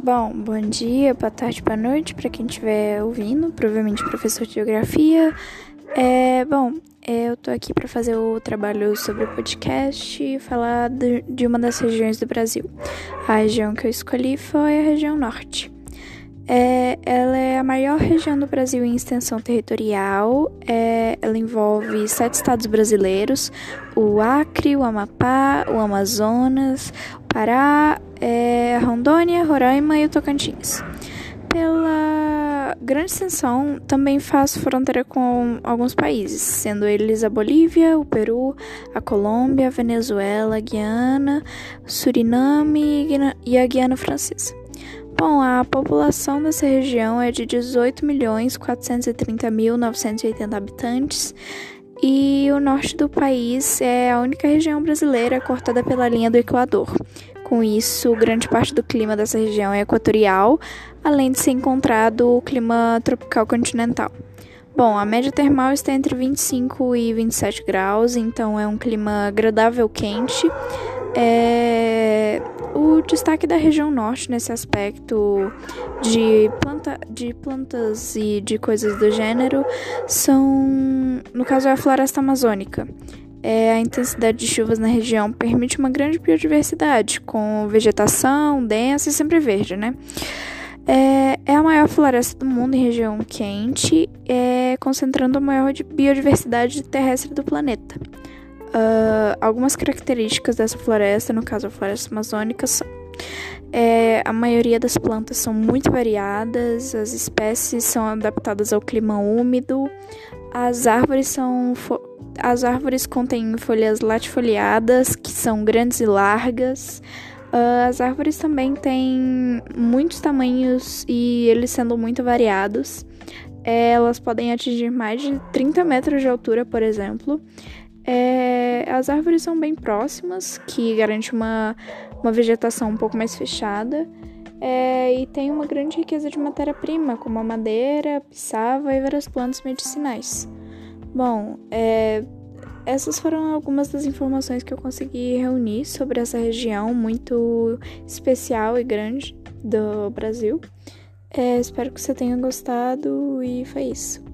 Bom, bom dia, boa tarde, boa noite para quem estiver ouvindo, provavelmente professor de geografia. É, bom, eu tô aqui para fazer o trabalho sobre o podcast e falar de, de uma das regiões do Brasil. A região que eu escolhi foi a região norte. É, ela é a maior região do Brasil em extensão territorial. É, ela envolve sete estados brasileiros: o Acre, o Amapá, o Amazonas, o Pará, é, Rondônia, Roraima e o Tocantins. Pela grande extensão, também faz fronteira com alguns países, sendo eles a Bolívia, o Peru, a Colômbia, a Venezuela, a Guiana, Suriname e a Guiana Francesa. Bom, a população dessa região é de 18.430.980 habitantes e o norte do país é a única região brasileira cortada pela linha do Equador. Com isso, grande parte do clima dessa região é equatorial, além de ser encontrado o clima tropical continental. Bom, a média termal está entre 25 e 27 graus, então é um clima agradável quente. É, destaque da região norte nesse aspecto de, planta, de plantas e de coisas do gênero são, no caso, é a floresta amazônica. É, a intensidade de chuvas na região permite uma grande biodiversidade, com vegetação densa e sempre verde, né? É, é, a maior floresta do mundo em região quente, é, concentrando a maior biodiversidade terrestre do planeta. Uh, algumas características dessa floresta, no caso a floresta amazônica, são é, a maioria das plantas são muito variadas, as espécies são adaptadas ao clima úmido, as árvores são as árvores contêm folhas latifoliadas que são grandes e largas. Uh, as árvores também têm muitos tamanhos e eles sendo muito variados. É, elas podem atingir mais de 30 metros de altura, por exemplo. É, as árvores são bem próximas, que garante uma, uma vegetação um pouco mais fechada. É, e tem uma grande riqueza de matéria-prima, como a madeira, piçava e várias plantas medicinais. Bom, é, essas foram algumas das informações que eu consegui reunir sobre essa região muito especial e grande do Brasil. É, espero que você tenha gostado e foi isso.